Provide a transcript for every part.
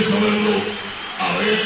സമയമുള്ളൂ അവയെ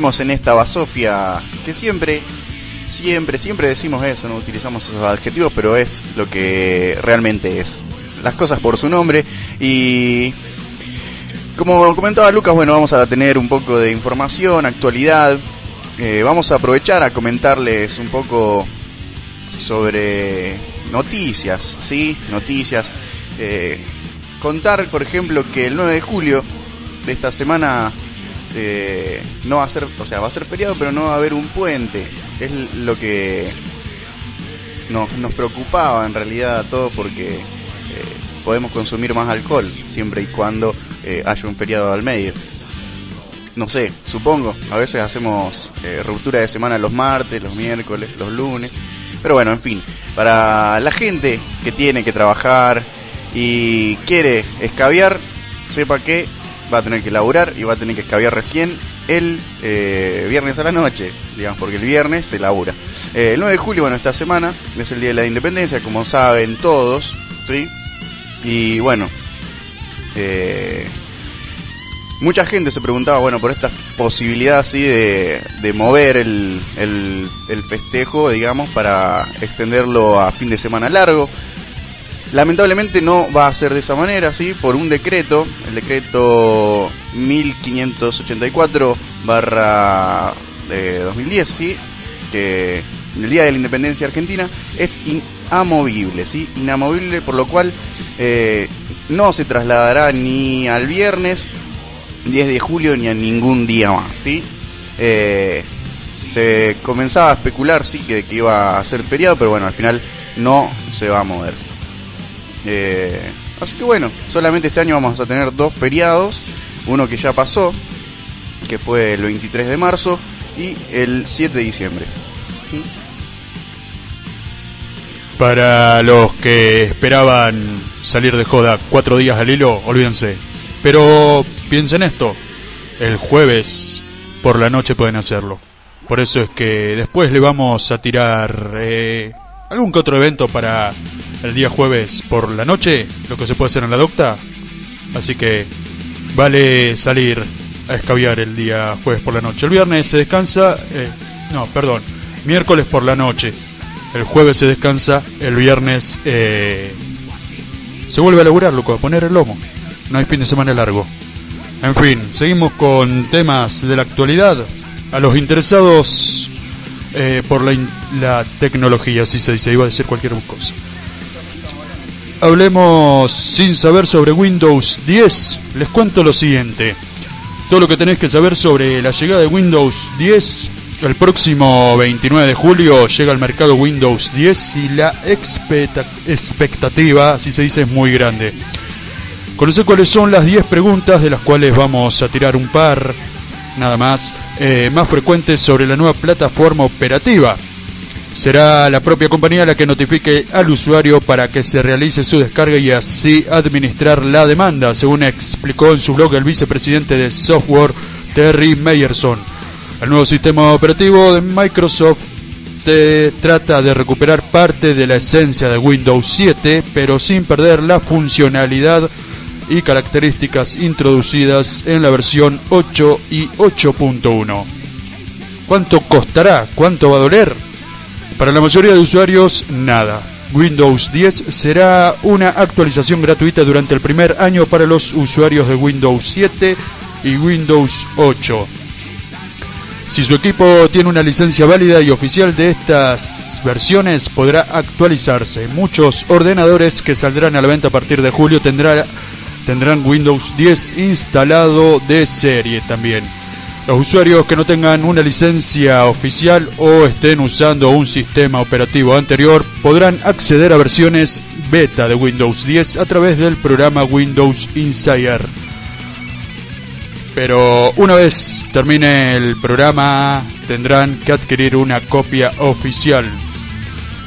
en esta basofia que siempre, siempre, siempre decimos eso, no utilizamos esos adjetivos, pero es lo que realmente es. Las cosas por su nombre y como comentaba Lucas, bueno, vamos a tener un poco de información, actualidad. Eh, vamos a aprovechar a comentarles un poco sobre noticias, ¿sí? Noticias. Eh, contar, por ejemplo, que el 9 de julio de esta semana eh, no va a ser, o sea, va a ser feriado, pero no va a haber un puente. Es lo que nos, preocupaba en realidad a todos porque eh, podemos consumir más alcohol siempre y cuando eh, haya un feriado al medio. No sé, supongo. A veces hacemos ruptura de semana los martes, los miércoles, los lunes. Pero bueno, en fin. Para la gente que tiene que trabajar y quiere escabiar, sepa que va a tener que laburar y va a tener que escabiar recién el eh, viernes a la noche, digamos, porque el viernes se labura. Eh, el 9 de julio, bueno, esta semana es el Día de la Independencia, como saben todos, ¿sí? Y bueno, eh, mucha gente se preguntaba, bueno, por esta posibilidad así de, de mover el, el, el festejo, digamos, para extenderlo a fin de semana largo. Lamentablemente no va a ser de esa manera, ¿sí? Por un decreto, el decreto 1584 barra de 2010, ¿sí? Que el Día de la Independencia Argentina es inamovible, ¿sí? Inamovible, por lo cual eh, no se trasladará ni al viernes 10 de julio ni a ningún día más, ¿sí? Eh, se comenzaba a especular, sí, que, que iba a ser feriado, pero bueno, al final no se va a mover. Eh, así que bueno, solamente este año vamos a tener dos feriados. Uno que ya pasó, que fue el 23 de marzo, y el 7 de diciembre. Para los que esperaban salir de joda cuatro días al hilo, olvídense. Pero piensen esto, el jueves por la noche pueden hacerlo. Por eso es que después le vamos a tirar eh, algún que otro evento para el día jueves por la noche, lo que se puede hacer en la docta. Así que vale salir a escabiar el día jueves por la noche. El viernes se descansa, eh, no, perdón, miércoles por la noche. El jueves se descansa, el viernes eh, se vuelve a laburar, loco, a poner el lomo. No hay fin de semana largo. En fin, seguimos con temas de la actualidad. A los interesados eh, por la, la tecnología, así se dice, iba a decir cualquier cosa. Hablemos sin saber sobre Windows 10. Les cuento lo siguiente. Todo lo que tenés que saber sobre la llegada de Windows 10. El próximo 29 de julio llega al mercado Windows 10 y la expecta- expectativa, así se dice, es muy grande. Conocer cuáles son las 10 preguntas de las cuales vamos a tirar un par, nada más, eh, más frecuentes sobre la nueva plataforma operativa. Será la propia compañía la que notifique al usuario para que se realice su descarga y así administrar la demanda, según explicó en su blog el vicepresidente de software Terry Meyerson. El nuevo sistema operativo de Microsoft te trata de recuperar parte de la esencia de Windows 7, pero sin perder la funcionalidad y características introducidas en la versión 8 y 8.1. ¿Cuánto costará? ¿Cuánto va a doler? Para la mayoría de usuarios, nada. Windows 10 será una actualización gratuita durante el primer año para los usuarios de Windows 7 y Windows 8. Si su equipo tiene una licencia válida y oficial de estas versiones, podrá actualizarse. Muchos ordenadores que saldrán a la venta a partir de julio tendrán Windows 10 instalado de serie también. Los usuarios que no tengan una licencia oficial o estén usando un sistema operativo anterior podrán acceder a versiones beta de Windows 10 a través del programa Windows Insider. Pero una vez termine el programa tendrán que adquirir una copia oficial.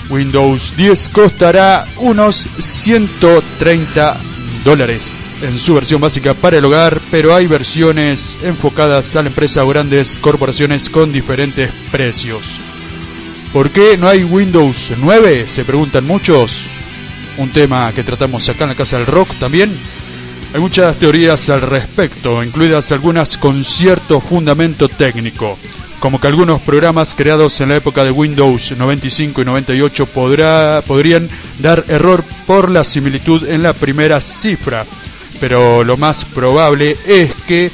Windows 10 costará unos 130 dólares en su versión básica para el hogar, pero hay versiones enfocadas a la empresa o grandes corporaciones con diferentes precios. ¿Por qué no hay Windows 9? Se preguntan muchos. Un tema que tratamos acá en la Casa del Rock también. Hay muchas teorías al respecto, incluidas algunas con cierto fundamento técnico, como que algunos programas creados en la época de Windows 95 y 98 podrá, podrían dar error por la similitud en la primera cifra, pero lo más probable es que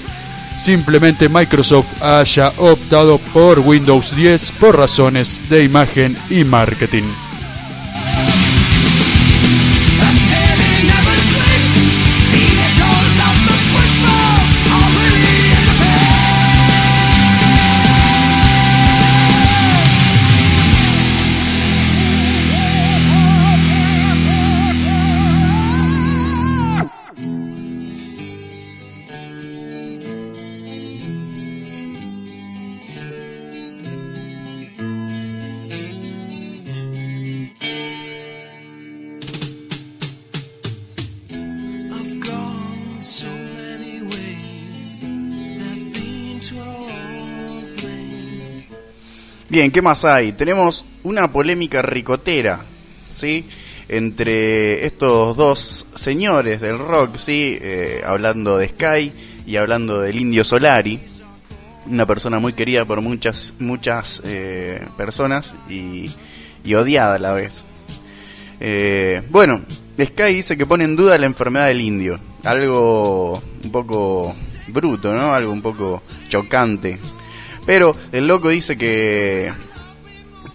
simplemente Microsoft haya optado por Windows 10 por razones de imagen y marketing. Bien, ¿qué más hay? Tenemos una polémica ricotera, ¿sí? Entre estos dos señores del rock, ¿sí? Eh, hablando de Sky y hablando del Indio Solari, una persona muy querida por muchas, muchas eh, personas y, odiada a la vez. Eh, bueno, Sky dice que pone en duda la enfermedad del indio, algo un poco bruto, ¿no? Algo un poco chocante pero el loco dice que,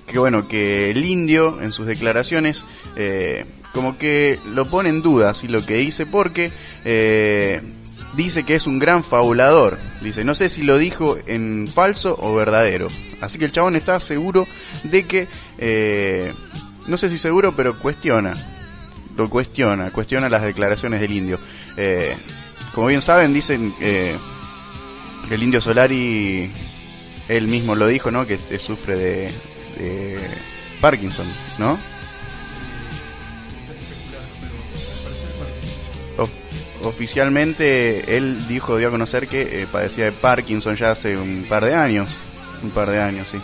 que bueno, que el indio en sus declaraciones eh, como que lo pone en duda si lo que dice porque eh, dice que es un gran fabulador. Dice, no sé si lo dijo en falso o verdadero. Así que el chabón está seguro de que, eh, no sé si seguro, pero cuestiona. Lo cuestiona, cuestiona las declaraciones del indio. como bien saben, dicen que el indio Solari él mismo lo dijo, ¿no? Que sufre de, Parkinson, ¿no? oficialmente él dijo, dio a conocer que eh, padecía de Parkinson ya hace un par de años, un par de años, sí.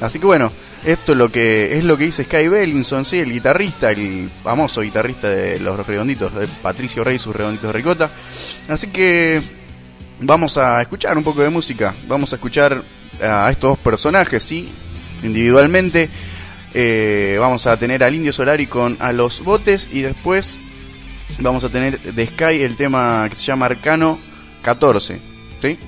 Así que bueno, esto es lo que es lo que dice Sky Bellinson, sí, el guitarrista, el famoso guitarrista de los Redonditos, de Patricio Rey, sus Redonditos de Ricota. Así que vamos a escuchar un poco de música, vamos a escuchar a estos dos personajes, ¿sí? Individualmente. Eh, vamos a tener al Indio Solari con a los botes y después vamos a tener de Sky el tema que se llama Arcano 14, ¿sí?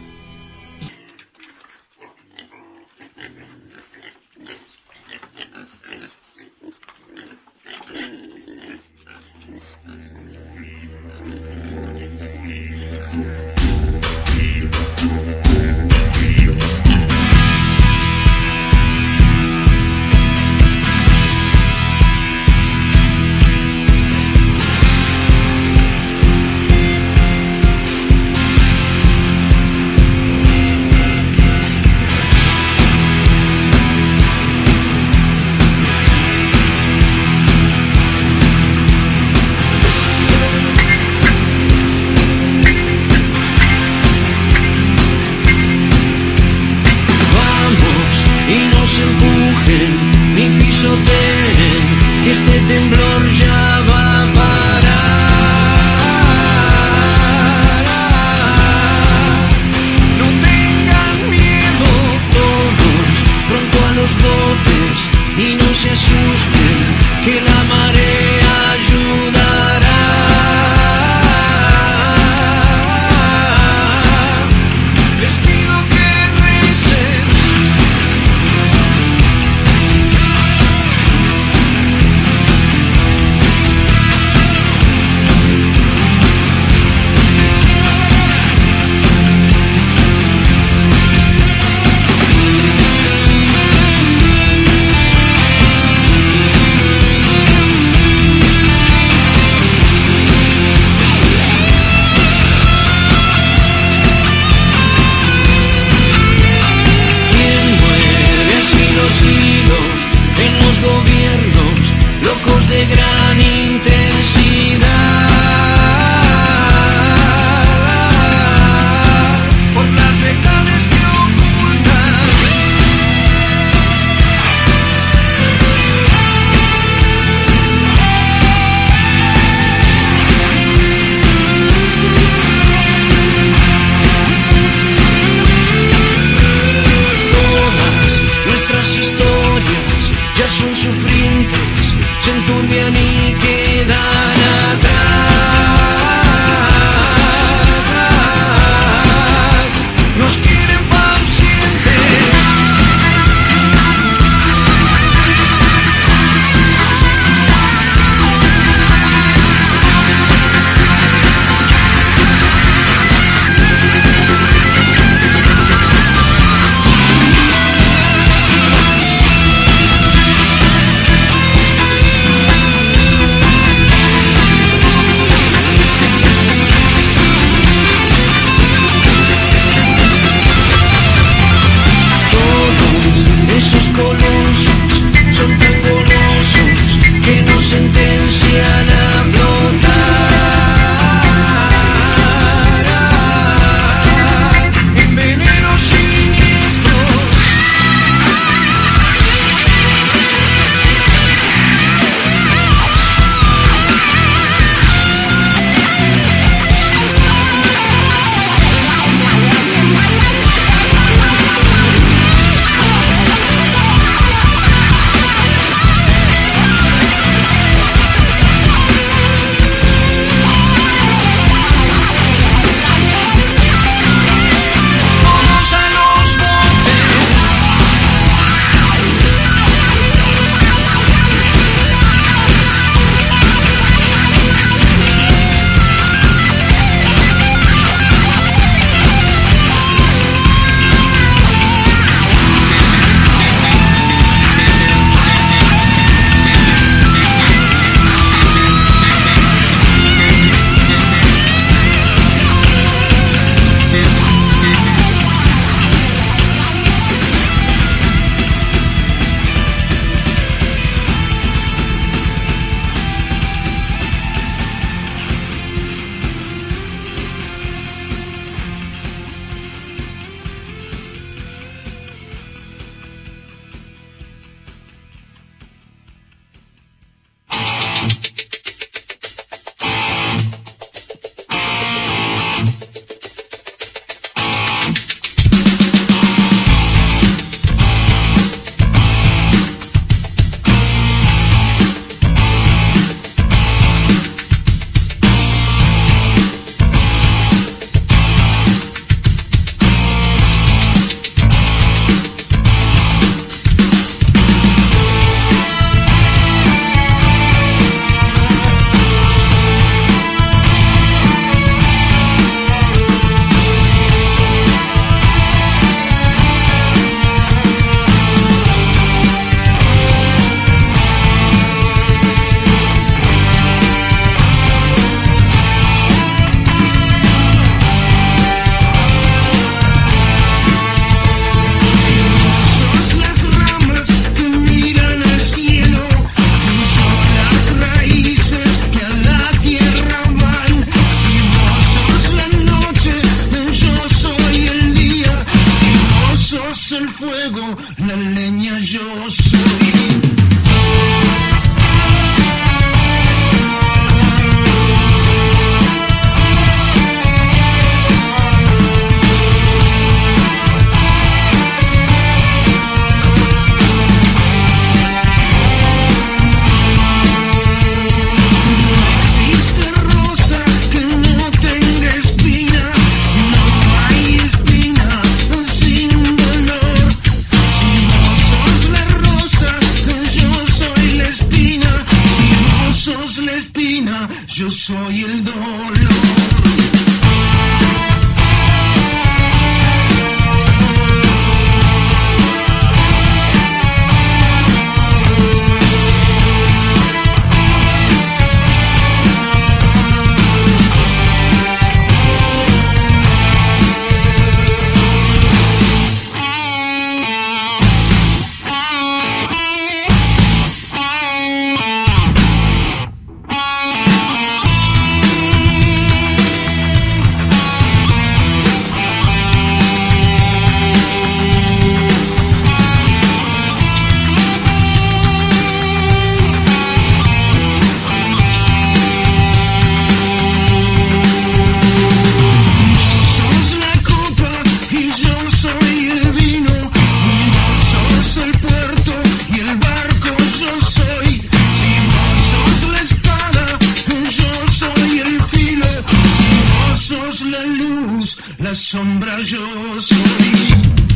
La sombra yo.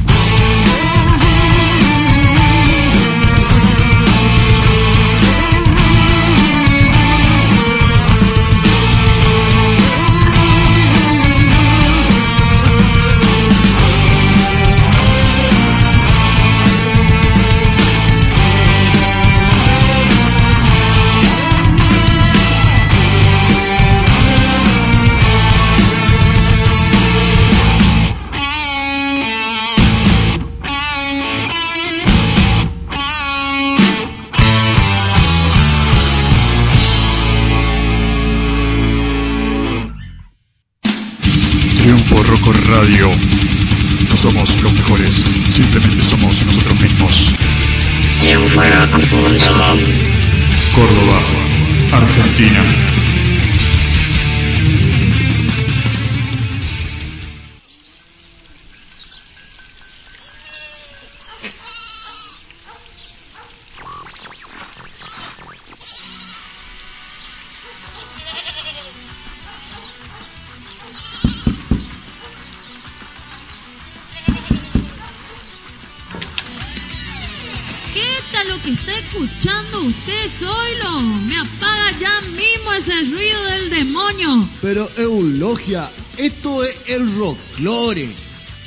Esto es el rocklore.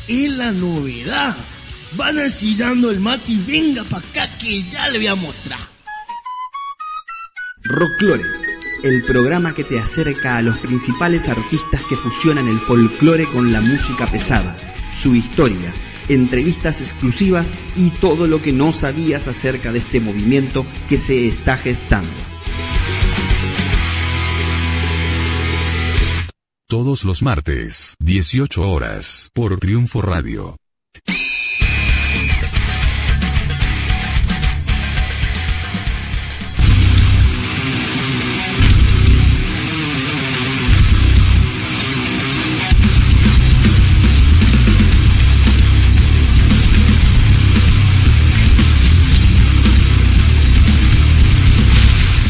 Es la novedad. Van ensillando el mate y venga para acá que ya le voy a mostrar. Rocklore, el programa que te acerca a los principales artistas que fusionan el folclore con la música pesada, su historia, entrevistas exclusivas y todo lo que no sabías acerca de este movimiento que se está gestando. Todos los martes, 18 horas, por Triunfo Radio.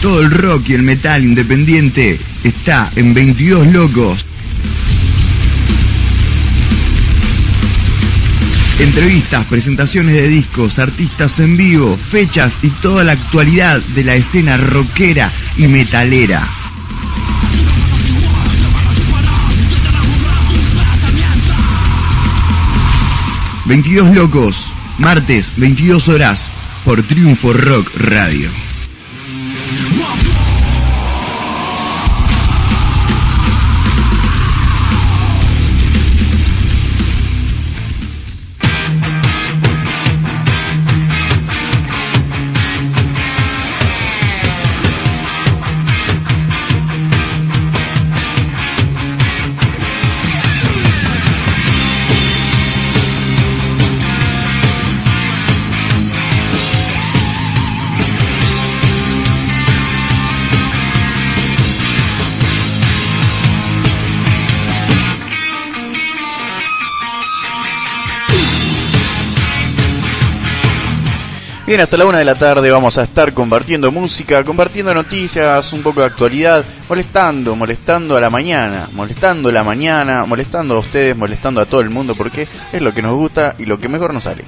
Todo el rock y el metal independiente está en 22 locos. Entrevistas, presentaciones de discos, artistas en vivo, fechas y toda la actualidad de la escena rockera y metalera. ...22 locos... ...martes, 22 horas... ...por Triunfo Rock Radio. Welcome. Bien, hasta la una de la tarde vamos a estar compartiendo música, compartiendo noticias, un poco de actualidad, molestando, molestando a la mañana, molestando la mañana, molestando a ustedes, molestando a todo el mundo, porque es lo que nos gusta y lo que mejor nos sale.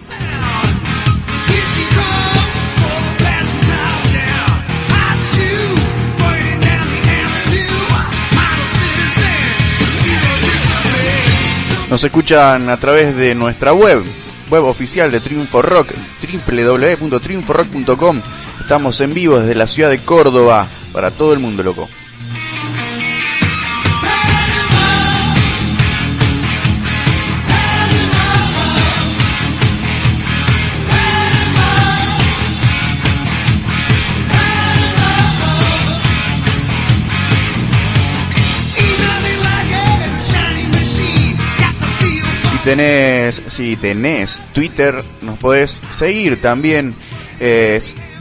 Nos escuchan a través de nuestra web, web oficial de Triunfo Rock, www.triunforock.com. Estamos en vivo desde la ciudad de Córdoba para todo el mundo, loco. Tenés, si tenés Twitter, nos podés seguir también.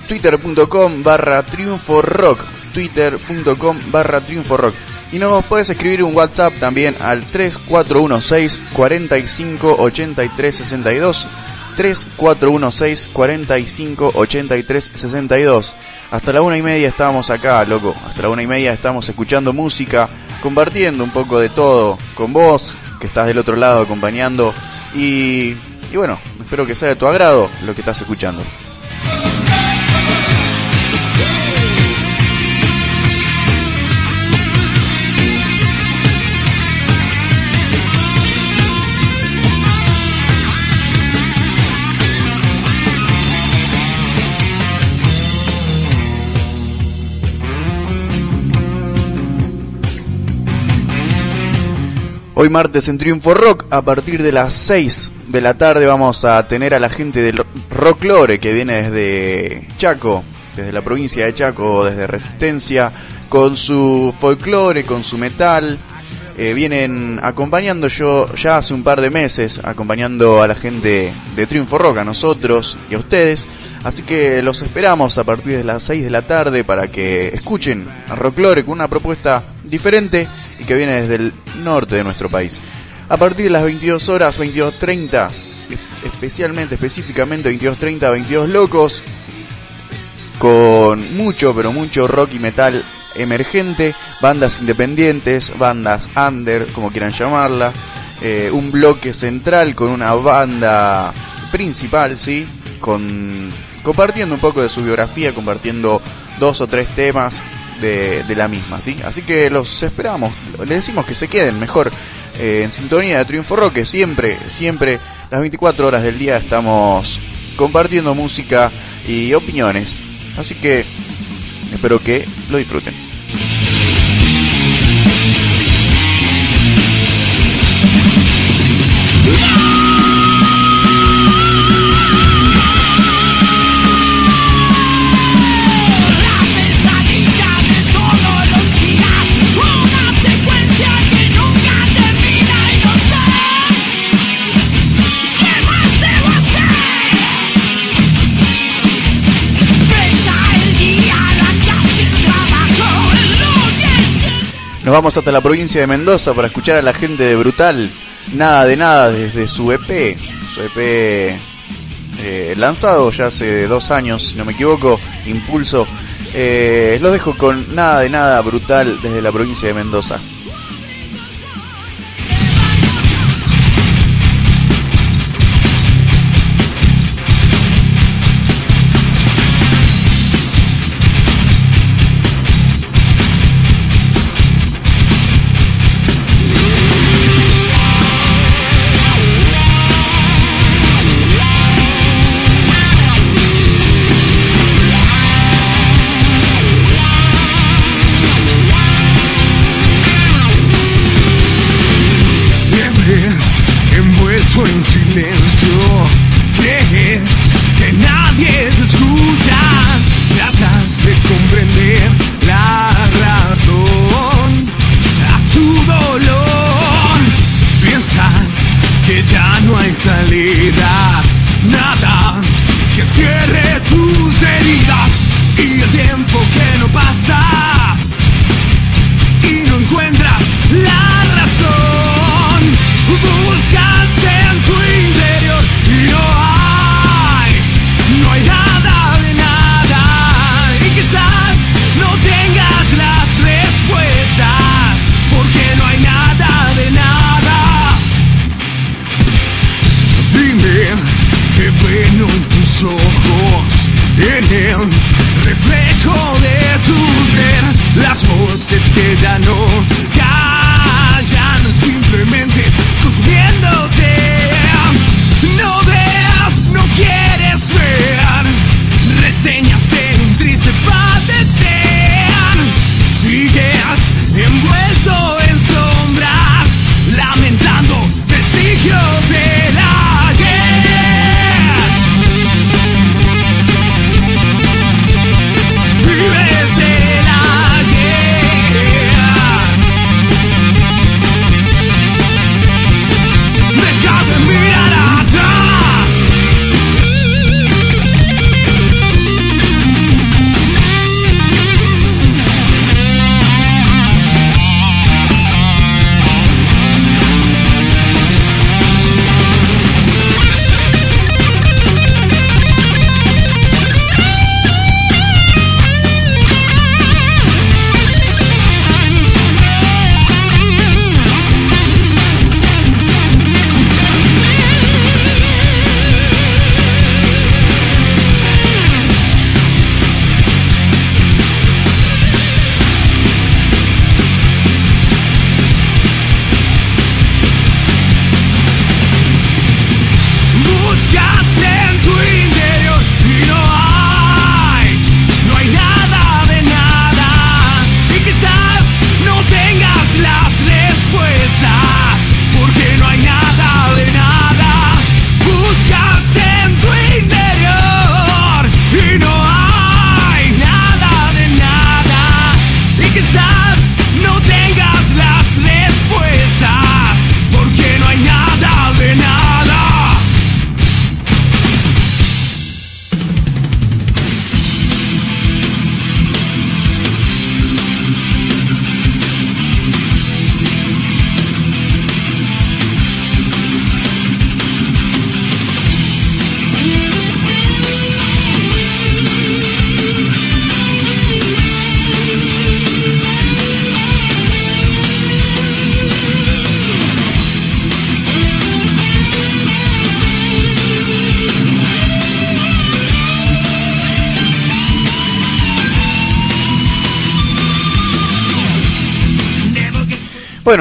Twitter.com barra triunfo rock. Twitter.com barra triunfo rock. Y nos podés escribir un WhatsApp también al 3416 45 83 62. 3416 45 83 62. Hasta la una y media estábamos acá, loco. Hasta la una y media estamos escuchando música, compartiendo un poco de todo con vos, que estás del otro lado acompañando. Y, y bueno, espero que sea de tu agrado lo que estás escuchando. Hoy martes en Triunfo Rock, a partir de las 6 de la tarde vamos a tener a la gente del Rocklore que viene desde Chaco, desde la provincia de Chaco, desde Resistencia, con su folclore, con su metal. Eh, vienen acompañando yo ya hace un par de meses, acompañando a la gente de Triunfo Rock, a nosotros y a ustedes. Así que los esperamos a partir de las 6 de la tarde para que escuchen a Rocklore con una propuesta diferente y que viene desde el norte de nuestro país. A partir de las 22 horas, 22.30, especialmente, específicamente 22.30, 22 locos, con mucho, pero mucho rock y metal emergente, bandas independientes, bandas under, como quieran llamarla, eh, un bloque central con una banda principal, ¿sí? Con, compartiendo un poco de su biografía, compartiendo dos o tres temas de, la misma, ¿sí? Así que los esperamos, les decimos que se queden mejor eh, en sintonía de Triunfo Rock, siempre, siempre, las 24 horas del día estamos compartiendo música y opiniones. Así que espero que lo disfruten. Nos vamos hasta la provincia de Mendoza para escuchar a la gente de Brutal. Nada de nada desde su EP. Su EP eh, lanzado ya hace dos años, si no me equivoco. Impulso. Eh, los dejo con Nada de nada Brutal desde la provincia de Mendoza.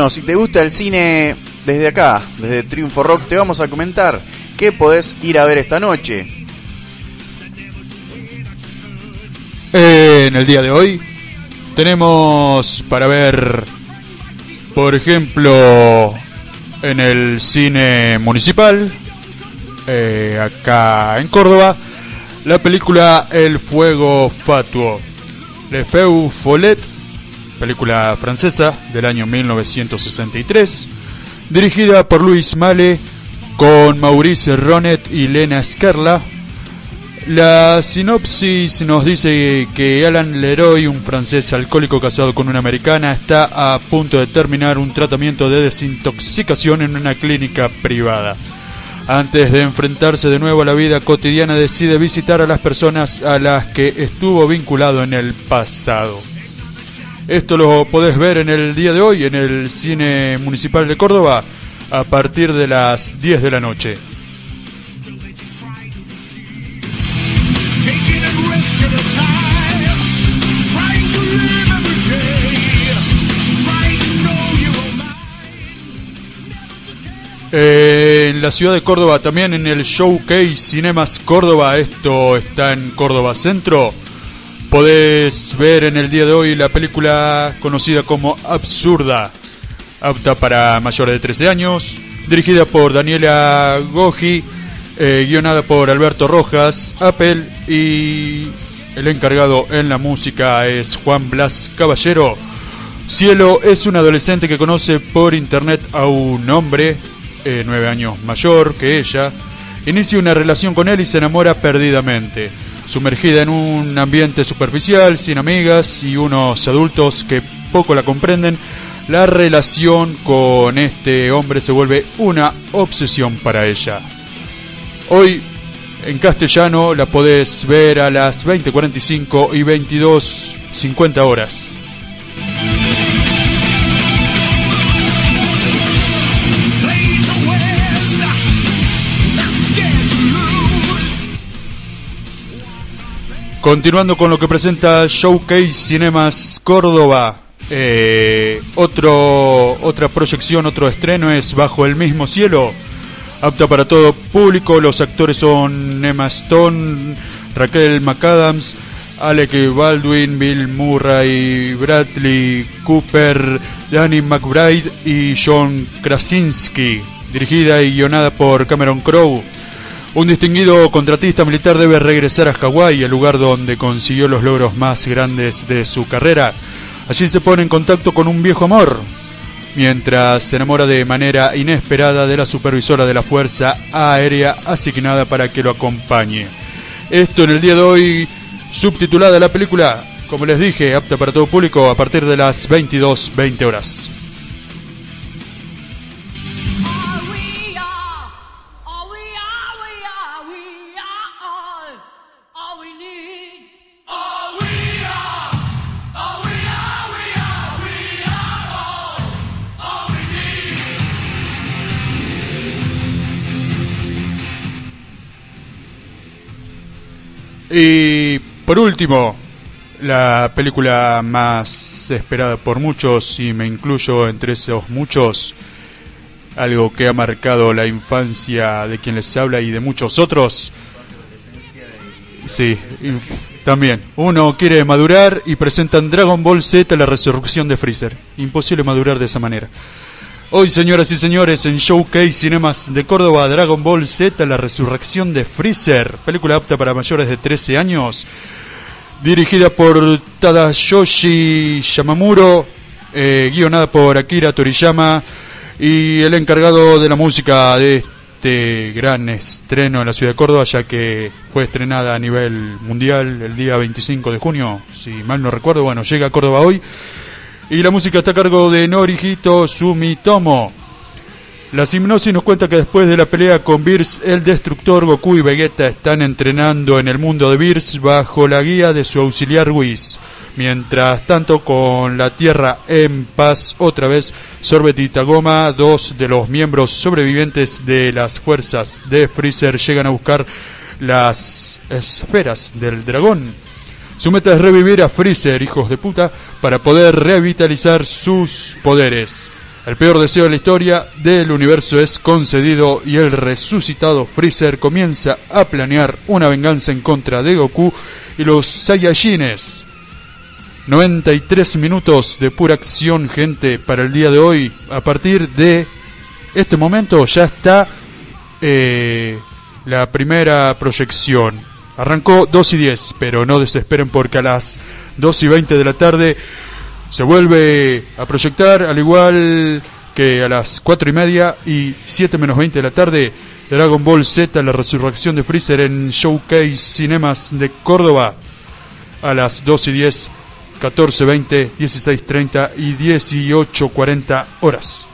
Si te gusta el cine desde acá, desde Triunfo Rock, te vamos a comentar qué podés ir a ver esta noche. En el día de hoy tenemos para ver, por ejemplo, en el cine municipal, eh, acá en Córdoba, la película El Fuego Fatuo. Le Feu Follet, película francesa del año 1963, dirigida por Luis Male, con Maurice Ronet y Lena Scarla. La sinopsis nos dice que Alan Leroy, un francés alcohólico casado con una americana, está a punto de terminar un tratamiento de desintoxicación en una clínica privada. Antes de enfrentarse de nuevo a la vida cotidiana, decide visitar a las personas a las que estuvo vinculado en el pasado. Esto lo podés ver en el día de hoy en el Cine Municipal de Córdoba a partir de las 10 de la noche. Eh, en la ciudad de Córdoba, también en el Showcase Cinemas Córdoba, esto está en Córdoba Centro. Podés ver en el día de hoy la película conocida como Absurda, apta para mayores de 13 años, dirigida por Daniela Goji, eh, guionada por Alberto Rojas, Apple y el encargado en la música es Juan Blas Caballero. Cielo es un adolescente que conoce por internet a un hombre, eh, nueve años mayor que ella, inicia una relación con él y se enamora perdidamente. Sumergida en un ambiente superficial, sin amigas y unos adultos que poco la comprenden, la relación con este hombre se vuelve una obsesión para ella. Hoy en castellano la podés ver a las 20.45 y 22.50 horas. Continuando con lo que presenta Showcase Cinemas Córdoba. eh, otro, otra proyección, otro estreno es Bajo el mismo cielo. Apta para todo público. Los actores son Emma Stone, Raquel McAdams, Alec Baldwin, Bill Murray, Bradley Cooper, Danny McBride y John Krasinski. Dirigida y guionada por Cameron Crowe. Un distinguido contratista militar debe regresar a Hawái, el lugar donde consiguió los logros más grandes de su carrera. Allí se pone en contacto con un viejo amor, mientras se enamora de manera inesperada de la supervisora de la Fuerza Aérea asignada para que lo acompañe. Esto en el día de hoy, subtitulada la película, como les dije, apta para todo público a partir de las 22.20 horas. Y por último, la película más esperada por muchos, y me incluyo entre esos muchos, algo que ha marcado la infancia de quien les habla y de muchos otros. Sí, también. Uno quiere madurar y presentan Dragon Ball Z la resurrección de Freezer. Imposible madurar de esa manera. Hoy, señoras y señores, en Showcase Cinemas de Córdoba, Dragon Ball Z, la resurrección de Freezer, película apta para mayores de 13 años, dirigida por Tadayoshi Yamamuro, eh, guionada por Akira Toriyama y el encargado de la música de este gran estreno en la ciudad de Córdoba, ya que fue estrenada a nivel mundial el día 25 de junio, si mal no recuerdo, bueno, llega a Córdoba hoy. Y la música está a cargo de Norihito Sumitomo. La hipnosis nos cuenta que después de la pelea con Beers, el destructor Goku y Vegeta están entrenando en el mundo de Beers bajo la guía de su auxiliar Whis. Mientras tanto, con la Tierra en paz, otra vez Sorbet y Tagoma, dos de los miembros sobrevivientes de las fuerzas de Freezer, llegan a buscar las esferas del dragón. Su meta es revivir a Freezer, hijos de puta, para poder revitalizar sus poderes. El peor deseo de la historia del universo es concedido y el resucitado Freezer comienza a planear una venganza en contra de Goku y los Saiyajines. 93 minutos de pura acción, gente, para el día de hoy. A partir de este momento ya está eh, la primera proyección. Arrancó 2 y 10, pero no desesperen porque a las 2 y 20 de la tarde se vuelve a proyectar, al igual que a las 4 y media y 7 menos 20 de la tarde, Dragon Ball Z, la resurrección de Freezer en Showcase Cinemas de Córdoba, a las 2 y 10, 14, 20, 16, 30 y 18, 40 horas.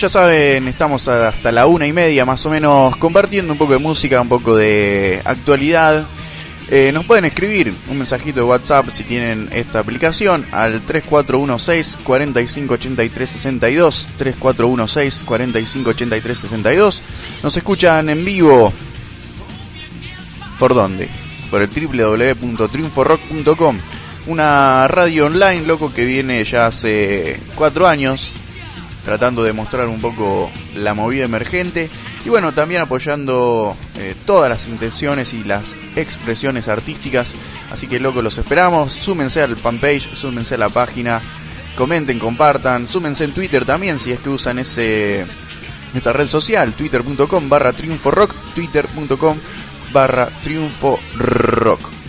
Ya saben, estamos hasta la una y media más o menos compartiendo un poco de música, un poco de actualidad. Eh, nos pueden escribir un mensajito de WhatsApp si tienen esta aplicación al 3416 458362 3416 458362 Nos escuchan en vivo. ¿Por dónde? Por el www.triunforock.com. Una radio online, loco, que viene ya hace cuatro años tratando de mostrar un poco la movida emergente y bueno, también apoyando eh, todas las intenciones y las expresiones artísticas. Así que loco, los esperamos. Súmense al fanpage, súmense a la página, comenten, compartan, súmense en Twitter también si es que usan ese esa red social, twitter.com barra triunfo rock, twitter.com barra triunfo rock.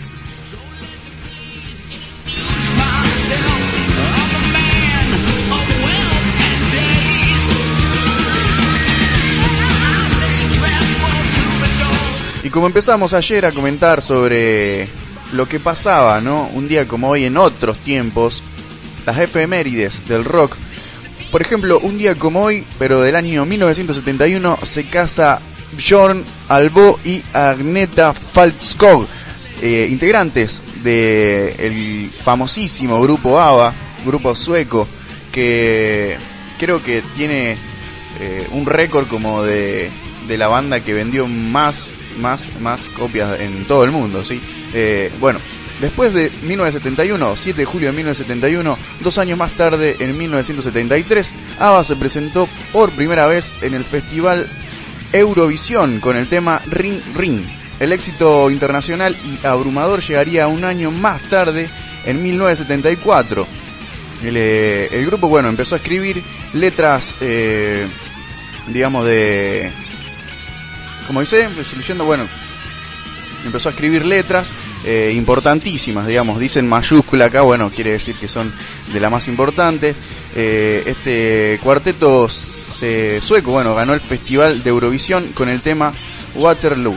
Como empezamos ayer a comentar sobre lo que pasaba, ¿no? Un día como hoy en otros tiempos, las efemérides del rock. Por ejemplo, un día como hoy, pero del año 1971, se casa Bjorn Albo y Agneta Falskog, eh, integrantes del el famosísimo grupo ABBA, grupo sueco, que creo que tiene eh, un récord como de, de la banda que vendió más más, más copias en todo el mundo, ¿sí? Eh, bueno, después de 1971, 7 de julio de 1971, dos años más tarde, en 1973, ABBA se presentó por primera vez en el festival Eurovisión con el tema Ring Ring. El éxito internacional y abrumador llegaría un año más tarde, en 1974. El, eh, el grupo, bueno, empezó a escribir letras, eh, digamos, de como dice, leyendo, bueno, empezó a escribir letras eh, importantísimas, digamos, dicen mayúscula acá, bueno, quiere decir que son de las más importantes. Eh, este cuarteto sueco, bueno, ganó el Festival de Eurovisión con el tema Waterloo.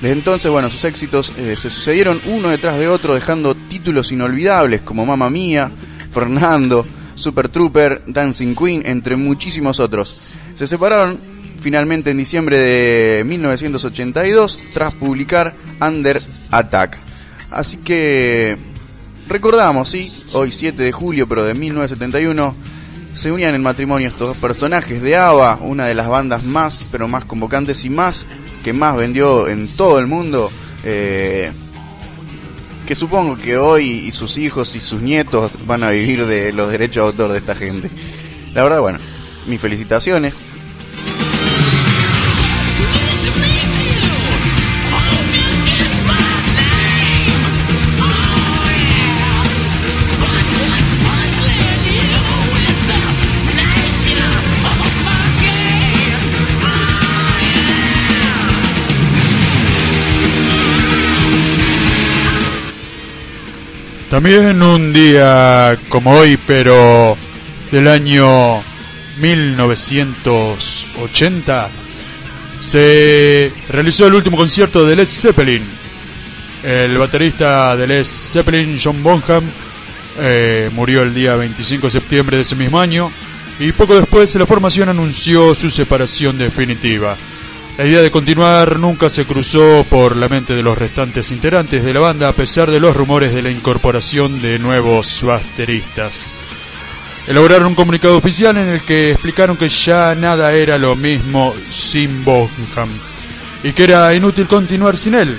Desde entonces, bueno, sus éxitos eh, se sucedieron uno detrás de otro, dejando títulos inolvidables como Mamma Mía, Fernando, Super Trooper, Dancing Queen, entre muchísimos otros. Se separaron finalmente en diciembre de 1982 tras publicar Under Attack. Así que recordamos, sí, hoy 7 de julio, pero de 1971 se unían en matrimonio estos dos personajes de ABBA, una de las bandas más, pero más convocantes y más que más vendió en todo el mundo. Eh, que supongo que hoy y sus hijos y sus nietos van a vivir de los derechos de autor de esta gente. La verdad, bueno, mis felicitaciones. También un día como hoy, pero del año 1980, se realizó el último concierto de Led Zeppelin. El baterista de Led Zeppelin, John Bonham, eh, murió el día 25 de septiembre de ese mismo año y poco después la formación anunció su separación definitiva. La idea de continuar nunca se cruzó por la mente de los restantes integrantes de la banda a pesar de los rumores de la incorporación de nuevos bateristas. Elaboraron un comunicado oficial en el que explicaron que ya nada era lo mismo sin Bonham y que era inútil continuar sin él.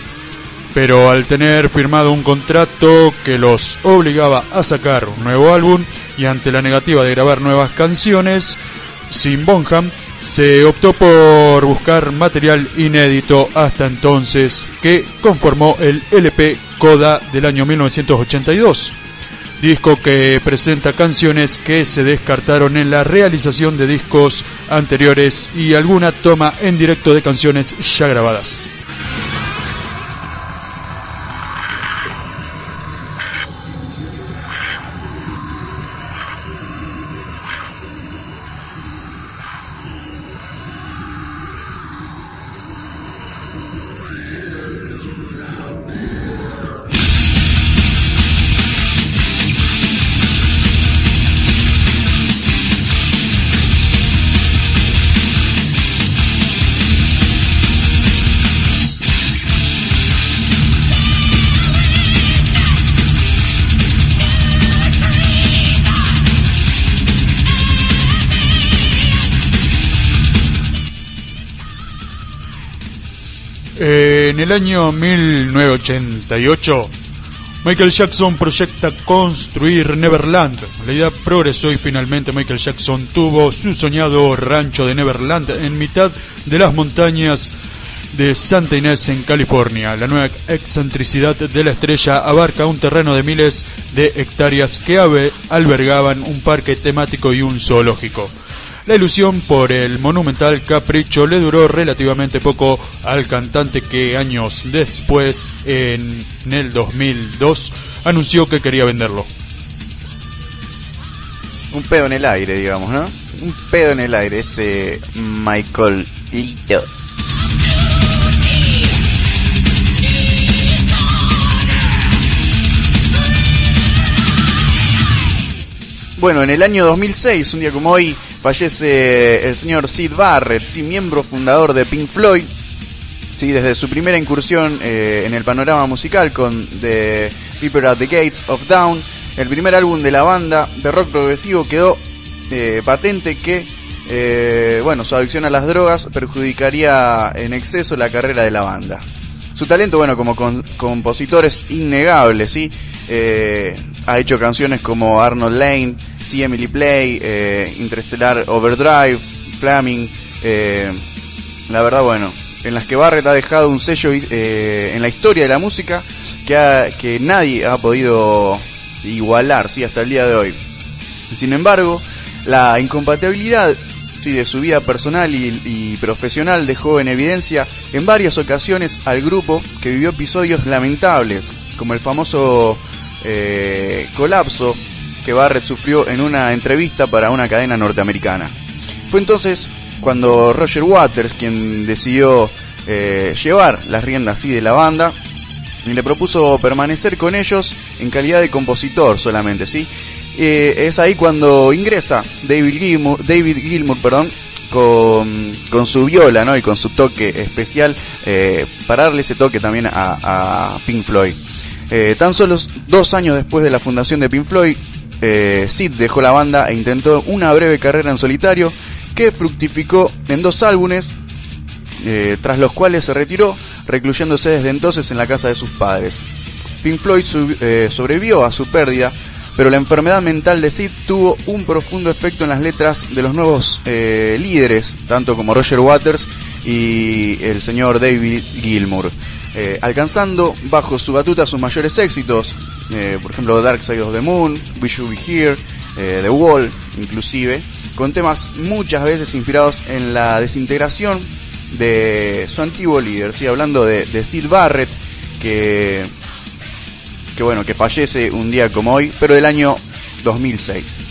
Pero al tener firmado un contrato que los obligaba a sacar un nuevo álbum y ante la negativa de grabar nuevas canciones sin Bonham, se optó por buscar material inédito hasta entonces que conformó el LP Coda del año 1982, disco que presenta canciones que se descartaron en la realización de discos anteriores y alguna toma en directo de canciones ya grabadas. El año 1988, Michael Jackson proyecta construir Neverland. La idea progresó y finalmente Michael Jackson tuvo su soñado rancho de Neverland en mitad de las montañas de Santa Inés en California. La nueva excentricidad de la estrella abarca un terreno de miles de hectáreas que albergaban un parque temático y un zoológico. La ilusión por el monumental capricho le duró relativamente poco al cantante que años después, en, el 2002, anunció que quería venderlo. Un pedo en el aire, digamos, ¿no? Un pedo en el aire, este Michael Lito. Bueno, en el año 2006, un día como hoy, fallece el señor Sid Barrett, sí, miembro fundador de Pink Floyd. Sí, desde su primera incursión eh, en el panorama musical con The People at the Gates of Dawn, el primer álbum de la banda de rock progresivo quedó eh, patente que eh, bueno, su adicción a las drogas perjudicaría en exceso la carrera de la banda. Su talento, bueno, como con- compositor es innegable, ¿sí? Eh, ha hecho canciones como Arnold Lane, See Emily Play, eh, Interstellar Overdrive, Flaming, eh, la verdad, bueno, en las que Barrett ha dejado un sello eh, en la historia de la música que, ha- que nadie ha podido igualar, ¿sí? Hasta el día de hoy. Sin embargo, la incompatibilidad de su vida personal y, profesional dejó en evidencia en varias ocasiones al grupo que vivió episodios lamentables, como el famoso colapso que Barrett sufrió en una entrevista para una cadena norteamericana. Fue entonces cuando Roger Waters, quien decidió eh, llevar las riendas así de la banda, le propuso permanecer con ellos en calidad de compositor solamente, ¿sí? Eh, es ahí cuando ingresa David Gilmour, David Gilmour perdón, con, su viola ¿no? y con su toque especial eh, para darle ese toque también a, Pink Floyd. Tan solo dos años después de la fundación de Pink Floyd, eh, Sid dejó la banda e intentó una breve carrera en solitario que fructificó en dos álbumes, eh, tras los cuales se retiró, recluyéndose desde entonces en la casa de sus padres. Pink Floyd eh, sobrevivió a su pérdida, pero la enfermedad mental de Sid tuvo un profundo efecto en las letras de los nuevos líderes, tanto como Roger Waters y el señor David Gilmour, alcanzando bajo su batuta sus mayores éxitos, eh, por ejemplo Dark Side of the Moon, We Should Be Here, eh, The Wall, inclusive, con temas muchas veces inspirados en la desintegración de su antiguo líder, ¿sí? hablando de, de Barrett, que, que bueno, que fallece un día como hoy, pero del año 2006.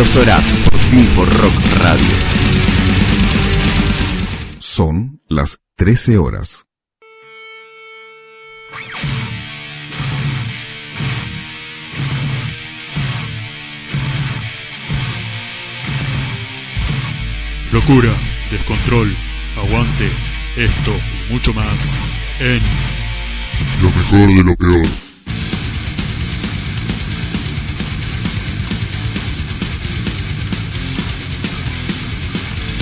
Horas por Rock Radio. Son las 13 horas. Locura, descontrol, aguante, esto y mucho más en Lo mejor de lo peor.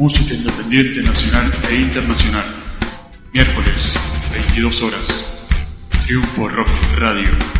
música independiente nacional e internacional. Miércoles, 22 horas. Triunfo Rock Radio.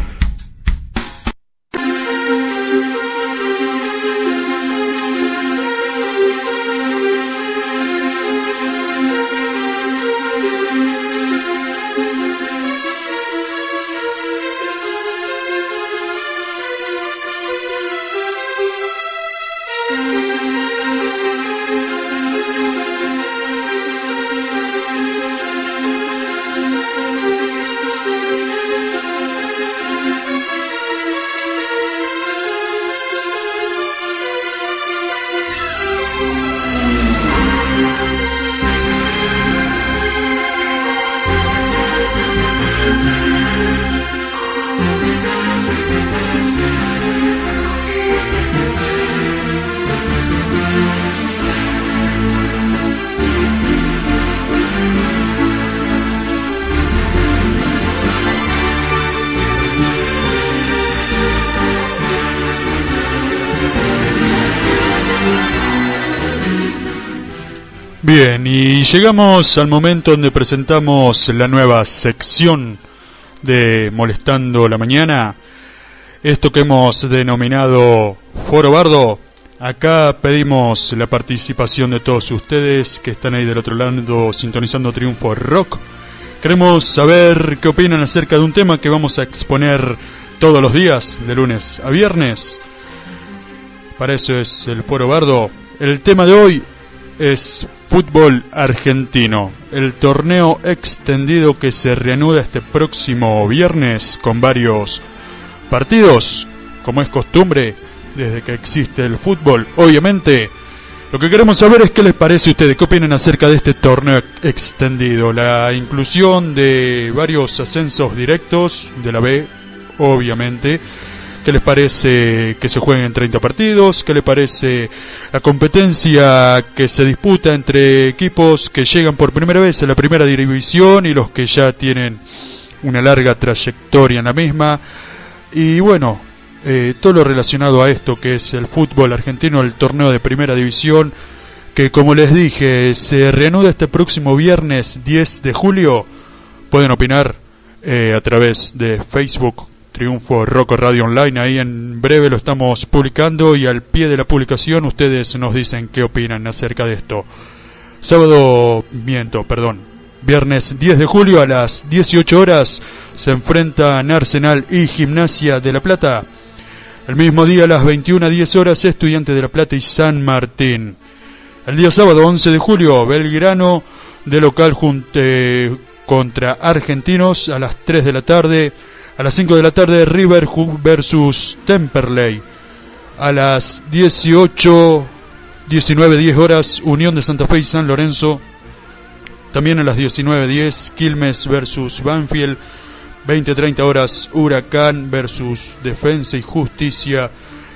Y llegamos al momento donde presentamos la nueva sección de Molestando la Mañana. Esto que hemos denominado Foro Bardo. Acá pedimos la participación de todos ustedes que están ahí del otro lado sintonizando Triunfo Rock. Queremos saber qué opinan acerca de un tema que vamos a exponer todos los días, de lunes a viernes. Para eso es el Foro Bardo. El tema de hoy es fútbol argentino, el torneo extendido que se reanuda este próximo viernes con varios partidos, como es costumbre desde que existe el fútbol. Obviamente, lo que queremos saber es qué les parece a ustedes, qué opinan acerca de este torneo extendido, la inclusión de varios ascensos directos de la B, obviamente ¿Qué les parece que se jueguen 30 partidos? ¿Qué les parece la competencia que se disputa entre equipos que llegan por primera vez a la primera división y los que ya tienen una larga trayectoria en la misma? Y bueno, eh, todo lo relacionado a esto que es el fútbol argentino, el torneo de primera división, que como les dije, se reanuda este próximo viernes 10 de julio. Pueden opinar eh, a través de Facebook Triunfo Rock Radio Online. Ahí en breve lo estamos publicando y al pie de la publicación ustedes nos dicen qué opinan acerca de esto. Sábado, miento, perdón. Viernes 10 de julio a las 18 horas se enfrentan Arsenal y Gimnasia de La Plata. El mismo día a las 21 a 10 horas Estudiantes de La Plata y San Martín. El día sábado 11 de julio Belgrano de local junte contra Argentinos a las 3 de la tarde. A las 5 de la tarde River versus Temperley. A las 18, 19, 10 horas Unión de Santa Fe y San Lorenzo. También a las 19.10 Quilmes versus Banfield. 20-30 horas Huracán versus Defensa y Justicia.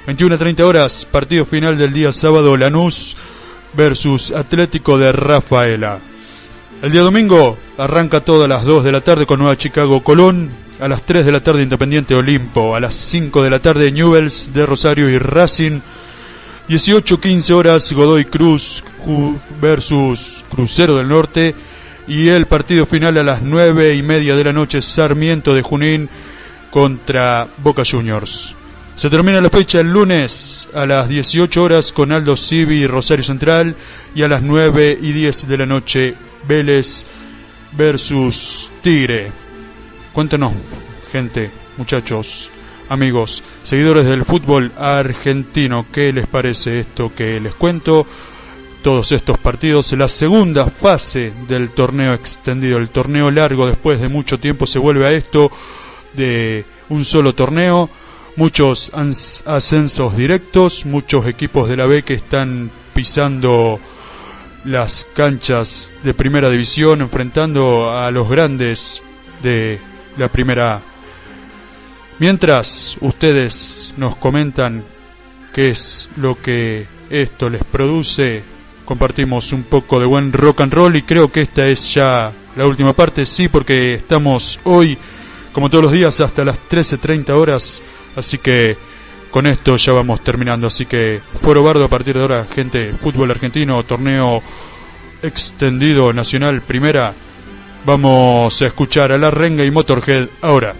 21-30 horas partido final del día sábado Lanús versus Atlético de Rafaela. El día domingo arranca todas las 2 de la tarde con Nueva Chicago Colón a las 3 de la tarde Independiente Olimpo, a las 5 de la tarde Newells de Rosario y Racing, 18-15 horas Godoy Cruz versus Crucero del Norte y el partido final a las 9 y media de la noche Sarmiento de Junín contra Boca Juniors. Se termina la fecha el lunes a las 18 horas con Aldo Civi y Rosario Central y a las 9 y 10 de la noche Vélez versus Tigre. Cuéntenos, gente, muchachos, amigos, seguidores del fútbol argentino, ¿qué les parece esto que les cuento? Todos estos partidos, la segunda fase del torneo extendido, el torneo largo, después de mucho tiempo se vuelve a esto de un solo torneo, muchos ascensos directos, muchos equipos de la B que están pisando las canchas de primera división, enfrentando a los grandes de la primera. Mientras ustedes nos comentan qué es lo que esto les produce, compartimos un poco de buen rock and roll y creo que esta es ya la última parte, sí, porque estamos hoy, como todos los días, hasta las 13.30 horas, así que con esto ya vamos terminando, así que Foro Bardo a partir de ahora, gente, fútbol argentino, torneo extendido nacional, primera, Vamos a escuchar a La Renga y Motorhead ahora.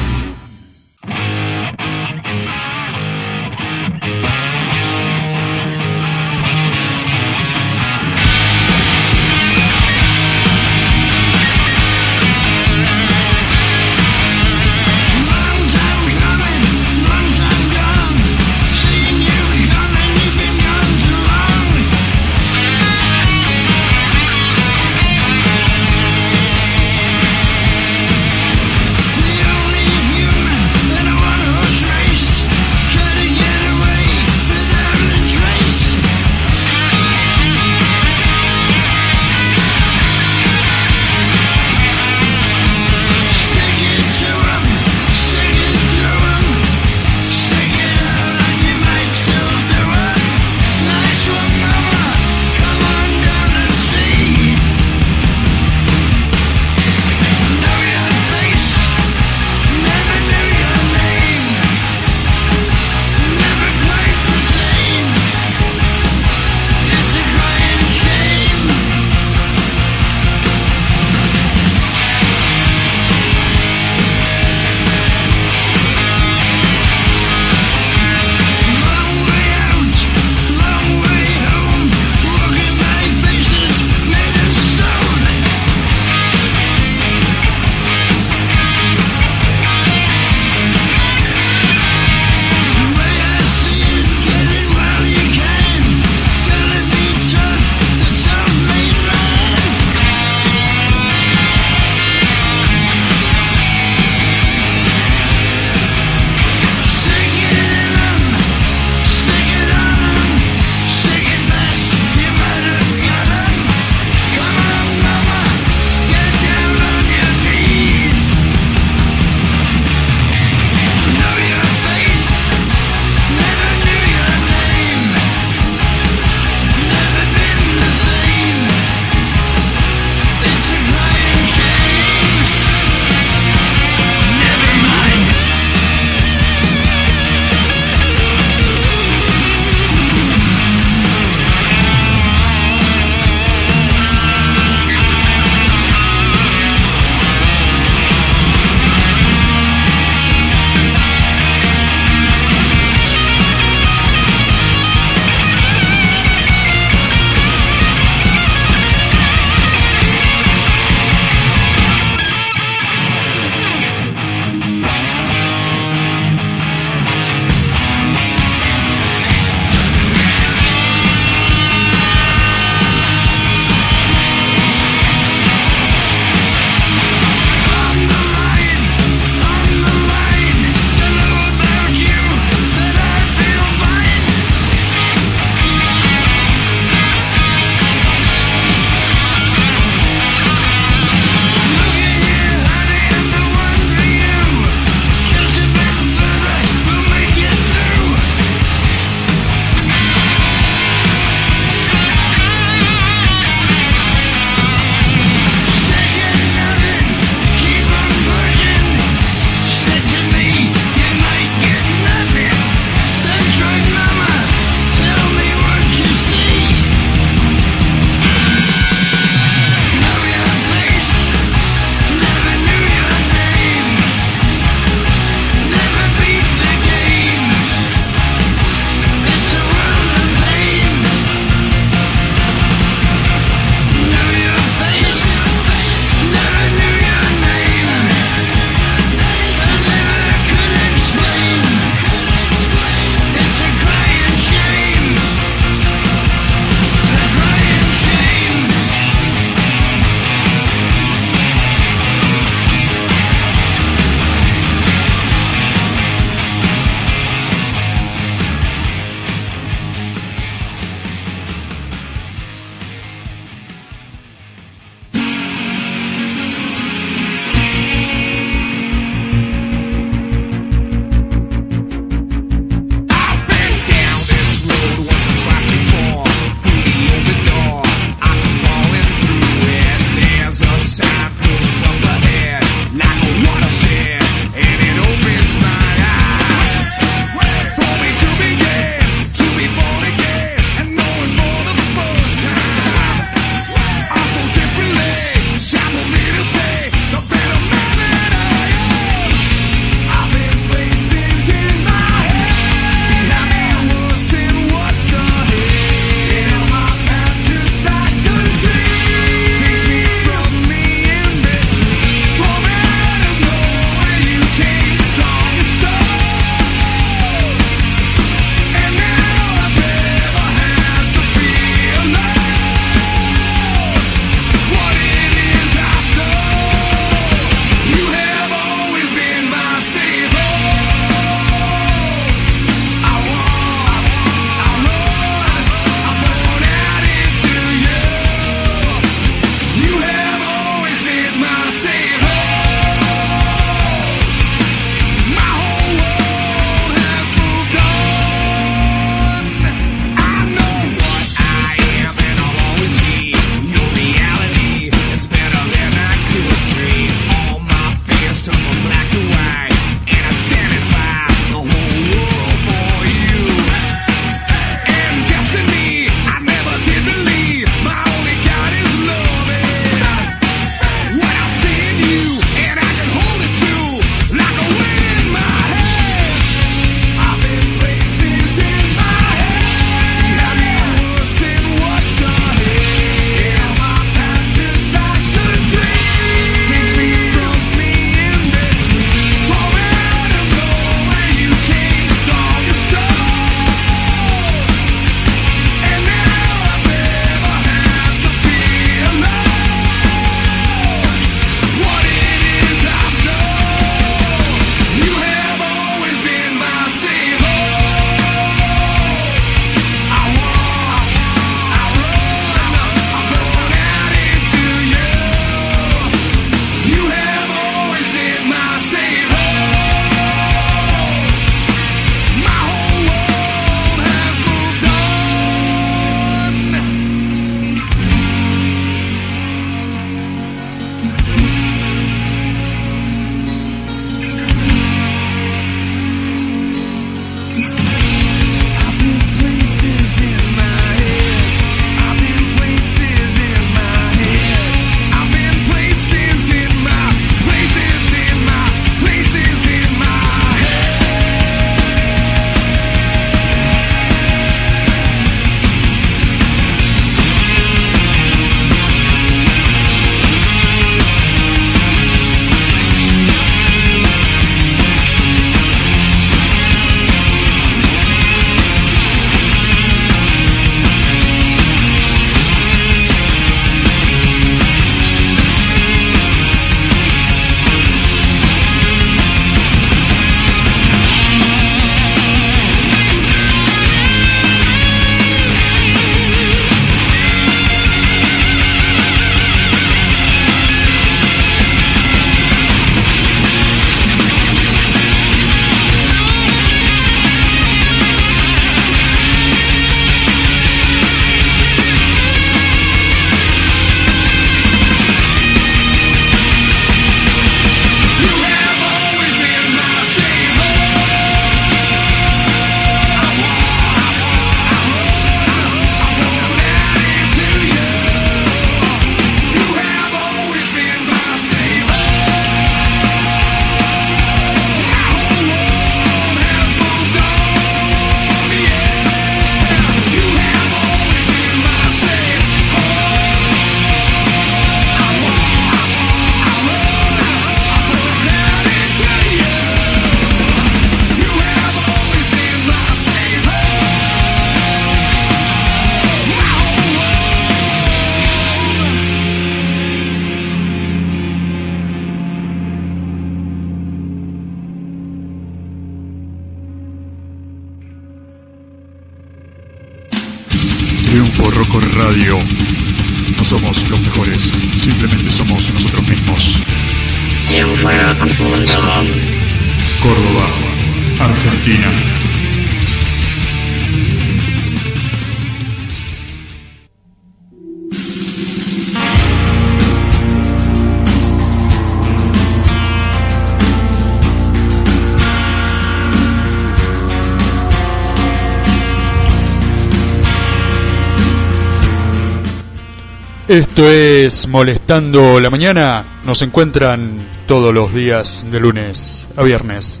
Esto es Molestando la Mañana. Nos encuentran todos los días de lunes a viernes.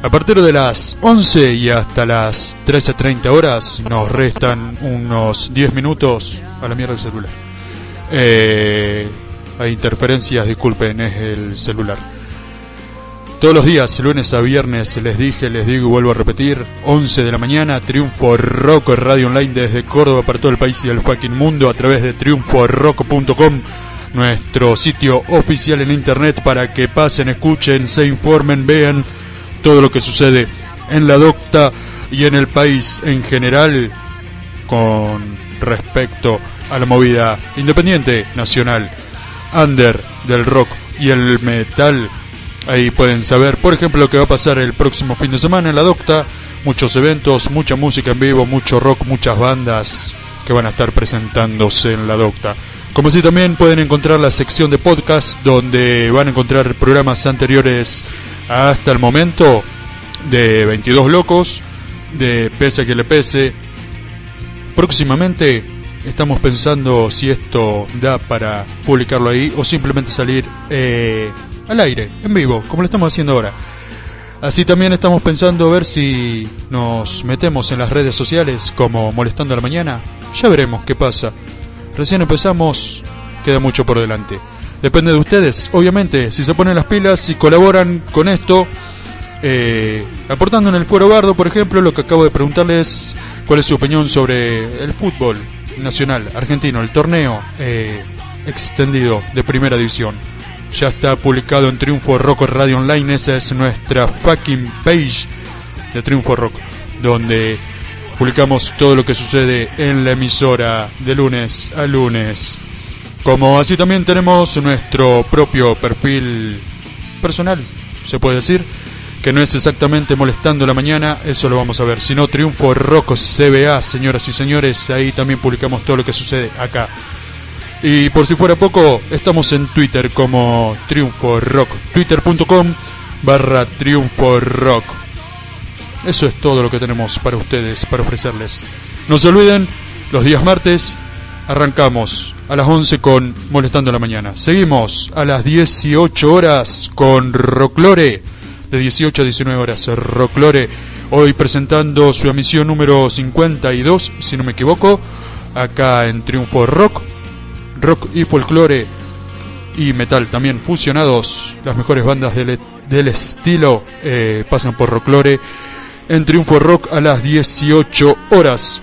A partir de las 11 y hasta las 13.30 horas nos restan unos 10 minutos a la mierda del celular. Eh, hay interferencias, disculpen, es el celular. Todos los días, lunes a viernes, les dije, les digo y vuelvo a repetir, 11 de la mañana, Triunfo Rock Radio Online desde Córdoba para todo el país y el fucking mundo a través de triunforock.com, nuestro sitio oficial en internet para que pasen, escuchen, se informen, vean todo lo que sucede en la docta y en el país en general con respecto a la movida independiente, nacional, under del rock y el metal Ahí pueden saber, por ejemplo, lo que va a pasar el próximo fin de semana en la Docta. Muchos eventos, mucha música en vivo, mucho rock, muchas bandas que van a estar presentándose en la Docta. Como si también pueden encontrar la sección de podcast donde van a encontrar programas anteriores hasta el momento de 22 locos, de Pese a que le pese. Próximamente estamos pensando si esto da para publicarlo ahí o simplemente salir eh, al aire, en vivo, como lo estamos haciendo ahora. Así también estamos pensando ver si nos metemos en las redes sociales como Molestando a la Mañana. Ya veremos qué pasa. Recién empezamos, queda mucho por delante. Depende de ustedes, obviamente, si se ponen las pilas y colaboran con esto, eh, aportando en el Fuero Bardo, por ejemplo, lo que acabo de preguntarles, cuál es su opinión sobre el fútbol nacional argentino, el torneo eh, extendido de primera división ya está publicado en Triunfo Rock Radio Online. Esa es nuestra fucking page de Triunfo Rock, donde publicamos todo lo que sucede en la emisora de lunes a lunes. Como así también tenemos nuestro propio perfil personal, se puede decir, que no es exactamente molestando la mañana, eso lo vamos a ver, sino Triunfo Rock CBA, señoras y señores, ahí también publicamos todo lo que sucede acá y por si fuera poco, estamos en Twitter como Triunfo Rock. Twitter.com barra Triunfo Rock. Eso es todo lo que tenemos para ustedes, para ofrecerles. No se olviden, los días martes arrancamos a las 11 con Molestando la Mañana. Seguimos a las 18 horas con Rocklore, de 18 a 19 horas. Rocklore, hoy presentando su emisión número 52, si no me equivoco, acá en Triunfo Rock rock y folclore y metal también fusionados. Las mejores bandas del, del estilo eh, pasan por Rocklore en Triunfo Rock a las 18 horas.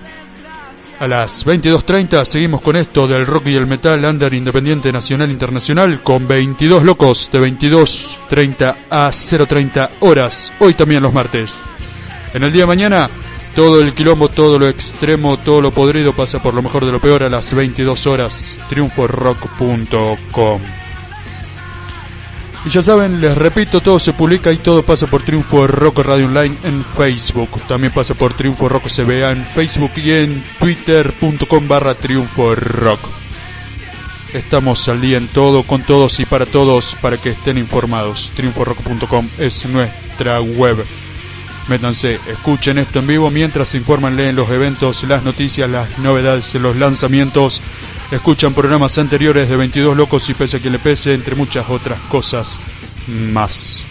A las 22.30 seguimos con esto del rock y el metal under independiente nacional internacional con 22 locos de 22.30 a 0.30 horas. Hoy también los martes. En el día de mañana todo el quilombo, todo lo extremo, todo lo podrido pasa por lo mejor de lo peor a las 22 horas. Triunforock.com. Y ya saben, les repito, todo se publica y todo pasa por Triunfo Rock Radio Online en Facebook. También pasa por Triunfo Rock CBA en Facebook y en twitter.com barra Triunfo Rock. Estamos al día en todo, con todos y para todos, para que estén informados. Triunforock.com es nuestra web. Métanse, escuchen esto en vivo mientras se informan, leen los eventos, las noticias, las novedades, los lanzamientos. Escuchan programas anteriores de 22 locos y pese a quien le pese, entre muchas otras cosas más.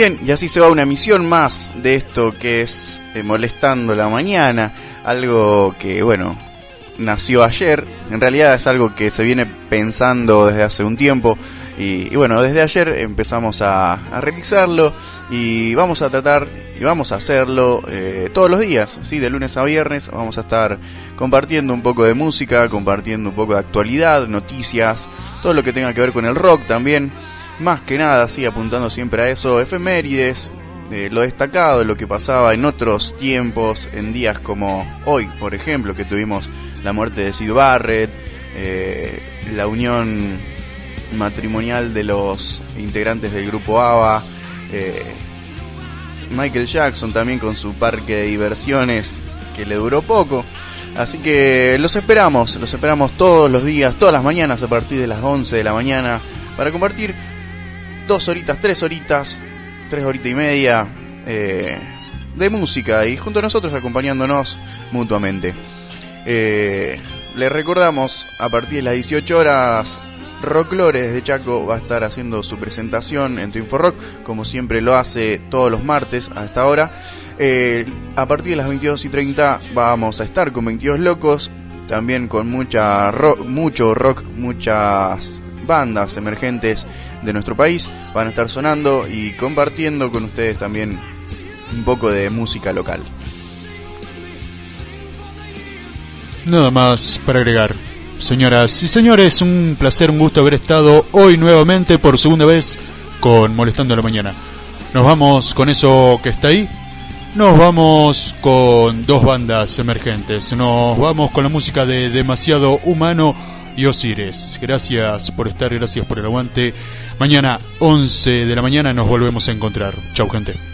Bien, y así se va una emisión más de esto que es eh, Molestando la Mañana, algo que, bueno, nació ayer, en realidad es algo que se viene pensando desde hace un tiempo, y, y bueno, desde ayer empezamos a, a realizarlo y vamos a tratar y vamos a hacerlo eh, todos los días, ¿sí? de lunes a viernes. Vamos a estar compartiendo un poco de música, compartiendo un poco de actualidad, noticias, todo lo que tenga que ver con el rock también. Más que nada, sí, apuntando siempre a eso, efemérides, eh, lo destacado, lo que pasaba en otros tiempos, en días como hoy, por ejemplo, que tuvimos la muerte de Sid Barrett, eh, la unión matrimonial de los integrantes del grupo ABBA, eh, Michael Jackson también con su parque de diversiones que le duró poco. Así que los esperamos, los esperamos todos los días, todas las mañanas a partir de las 11 de la mañana para compartir dos horitas, tres horitas, tres horitas y media eh, de música y junto a nosotros acompañándonos mutuamente. Eh, les recordamos a partir de las 18 horas Rocklores de Chaco va a estar haciendo su presentación en Triunfo Rock, como siempre lo hace todos los martes a esta hora. Eh, a partir de las 22 y 30 vamos a estar con 22 locos, también con mucha rock, mucho rock, muchas bandas emergentes de nuestro país van a estar sonando y compartiendo con ustedes también un poco de música local. Nada más para agregar. Señoras y señores, un placer, un gusto haber estado hoy nuevamente por segunda vez con Molestando la Mañana. Nos vamos con eso que está ahí. Nos vamos con dos bandas emergentes. Nos vamos con la música de Demasiado Humano y Osiris. Gracias por estar, gracias por el aguante. Mañana 11 de la mañana nos volvemos a encontrar. Chau gente.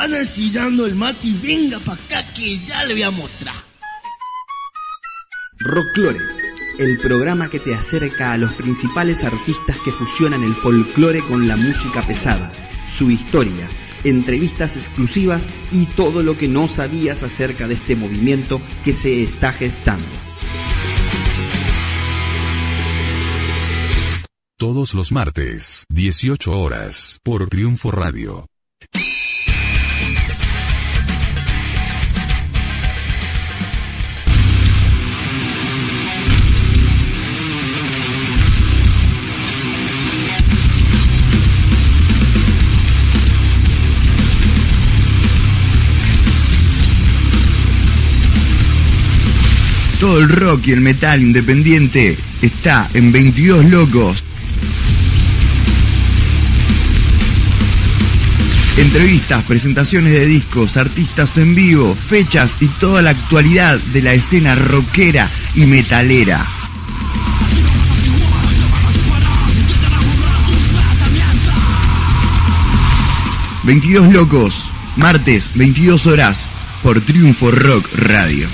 Van ensillando el mate y venga para acá que ya le voy a mostrar. Rocklore, el programa que te acerca a los principales artistas que fusionan el folclore con la música pesada, su historia, entrevistas exclusivas y todo lo que no sabías acerca de este movimiento que se está gestando. Todos los martes, 18 horas, por Triunfo Radio. Todo el rock y el metal independiente está en 22 locos. Entrevistas, presentaciones de discos, artistas en vivo, fechas y toda la actualidad de la escena rockera y metalera. ...22 locos... ...martes, 22 horas... ...por Triunfo Rock Radio.